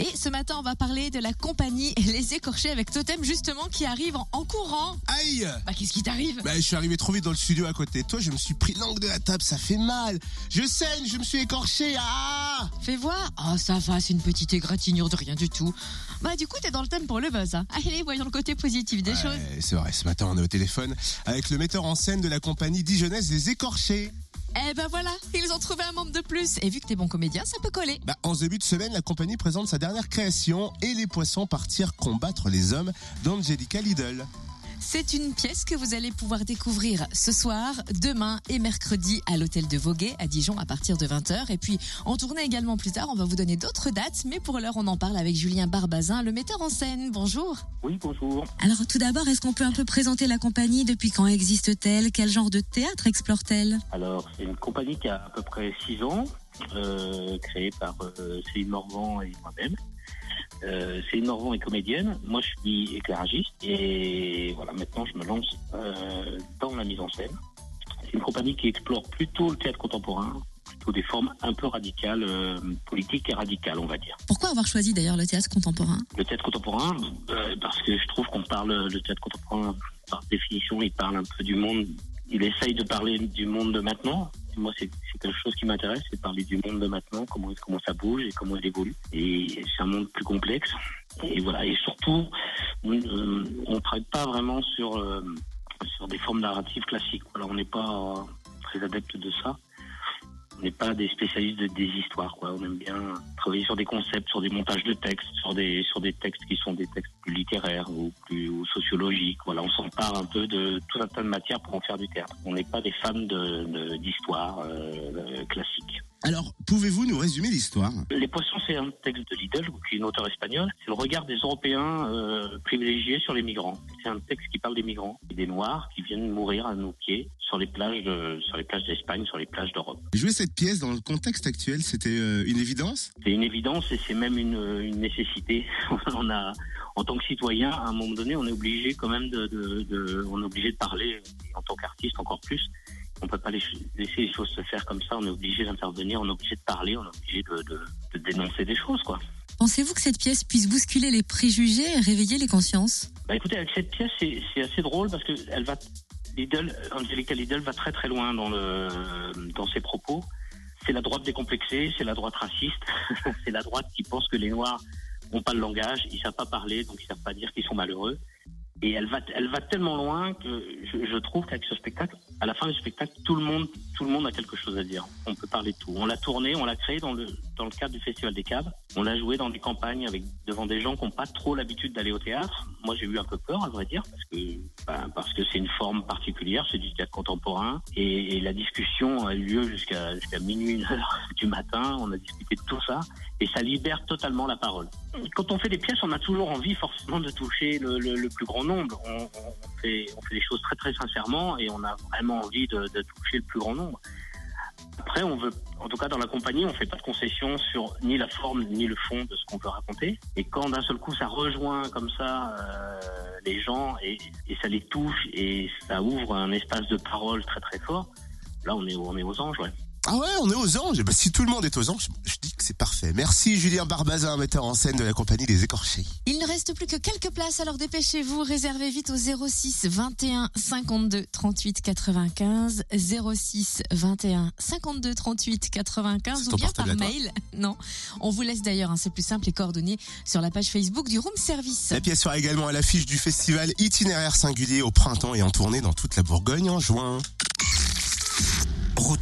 Et ce matin, on va parler de la compagnie Les Écorchés avec Totem, justement, qui arrive en, courant. Aïe Bah, qu'est-ce qui t'arrive? Bah, je suis arrivé trop vite dans le studio à côté de toi, je me suis pris l'angle de la table, ça fait mal. Je saigne, je me suis écorché. Ah Fais voir. Oh, ça va, c'est une petite égratignure de rien du tout. Bah, du coup, t'es dans le thème pour le buzz. Hein. Allez, voyons le côté positif des choses. C'est vrai, ce matin on est au téléphone avec le metteur en scène de la compagnie dijonnaise Les Écorchés. Eh ben voilà, ils ont trouvé un membre de plus. Et vu que t'es bon comédien, ça peut coller. Bah, en début de semaine, la compagnie présente sa dernière création et les poissons partirent combattre les hommes d'Angelica Lidl. C'est une pièce que vous allez pouvoir découvrir ce soir, demain et mercredi à l'hôtel de Voguet à Dijon à partir de 20h. Et puis en tournée également plus tard, on va vous donner d'autres dates. Mais pour l'heure, on en parle avec Julien Barbazin, le metteur en scène. Bonjour. Oui, bonjour. Alors tout d'abord, est-ce qu'on peut un peu présenter la compagnie? Depuis quand existe-t-elle? Quel genre de théâtre explore-t-elle? Alors, c'est une compagnie qui a à peu près 6 ans, euh, créée par euh, Céline Morvan et moi-même. Euh, Céline Morvan est comédienne, moi je suis éclairagiste et voilà, maintenant je me lance euh, dans la mise en scène. C'est une compagnie qui explore plutôt le théâtre contemporain, plutôt des formes un peu radicales, euh, politiques et radicales, on va dire. Pourquoi avoir choisi d'ailleurs le théâtre contemporain? Le théâtre contemporain, euh, parce que je trouve qu'on parle, le théâtre contemporain, par définition, il parle un peu du monde, il essaye de parler du monde de maintenant. Moi, c'est quelque chose qui m'intéresse, c'est parler du monde de maintenant, comment, ça bouge et comment il évolue. Et c'est un monde plus complexe. Et voilà, et surtout, on euh, ne travaille pas vraiment sur, euh, sur des formes narratives classiques. On n'est pas euh, très adepte de ça. On n'est pas des spécialistes de- des histoires, quoi. On aime bien travailler sur des concepts, sur des montages de textes, sur des sur des textes qui sont des textes plus littéraires ou plus ou sociologiques. Voilà, on s'empare un peu de tout un tas de matières pour en faire du théâtre. On n'est pas des fans de de- d'histoire euh, classique. Alors, pouvez-vous nous résumer l'histoire? Les Poissons, c'est un texte de Lidl, qui est une auteure espagnole. C'est le regard des Européens euh, privilégiés sur les migrants. C'est un texte qui parle des migrants et des Noirs qui viennent mourir à nos pieds sur les plages de, sur les plages d'Espagne, sur les plages d'Europe. Jouer cette pièce dans le contexte actuel, c'était euh, une évidence? C'est une évidence et c'est même une, une nécessité. on a, en tant que citoyen, à un moment donné, on est obligé quand même de, de, de- on est obligé de parler. Et en tant qu'artiste, encore plus. On peut pas laisser les choses se faire comme ça. On est obligé d'intervenir. On est obligé de parler. On est obligé de, de, de dénoncer des choses, quoi. Pensez-vous que cette pièce puisse bousculer les préjugés et réveiller les consciences? Bah écoutez, avec cette pièce, c'est assez drôle parce que elle va, Angelica Lidl va très très loin dans ses propos. C'est la droite décomplexée, c'est la droite raciste, c'est la droite qui pense que les Noirs n'ont pas le langage, ils savent pas parler, donc ils savent pas dire qu'ils sont malheureux. Et elle va, elle va tellement loin que je, je trouve qu'avec ce spectacle, à la fin du spectacle, tout le monde, tout le monde a quelque chose à dire. On peut parler de tout. On l'a tourné, on l'a créé dans le dans le cadre du Festival des Caves. On l'a joué dans des campagnes avec devant des gens qui n'ont pas trop l'habitude d'aller au théâtre. Moi, j'ai eu un peu peur, à vrai dire, parce que ben, parce que c'est une forme particulière, c'est du théâtre contemporain, et, la discussion a eu lieu jusqu'à minuit, une heure du matin. On a discuté de tout ça, et ça libère totalement la parole. Quand on fait des pièces, on a toujours envie forcément de toucher le, plus grand nombre. On, fait on fait les choses très très sincèrement, et on a vraiment envie de toucher le plus grand nombre. Après, on veut, en tout cas dans la compagnie, on fait pas de concession sur ni la forme ni le fond de ce qu'on veut raconter. Et quand d'un seul coup ça rejoint comme ça euh, les gens et, et ça les touche et ça ouvre un espace de parole très très fort, là on est on est aux anges, ouais. Ah ouais, on est aux anges. Et bah, si tout le monde est aux anges, je dis que c'est parfait. Merci Julien Barbazin, metteur en scène de la compagnie Les Écorchés. Il ne reste plus que quelques places, alors dépêchez-vous, réservez vite au 06 21 52 38 95, 06 21 52 38 95 C'est ou bien par mail. Non, on vous laisse d'ailleurs, hein, c'est plus simple, les coordonnées sur la page Facebook du Room Service. La pièce sera également à l'affiche du festival Itinéraire Singulier au printemps et en tournée dans toute la Bourgogne en juin.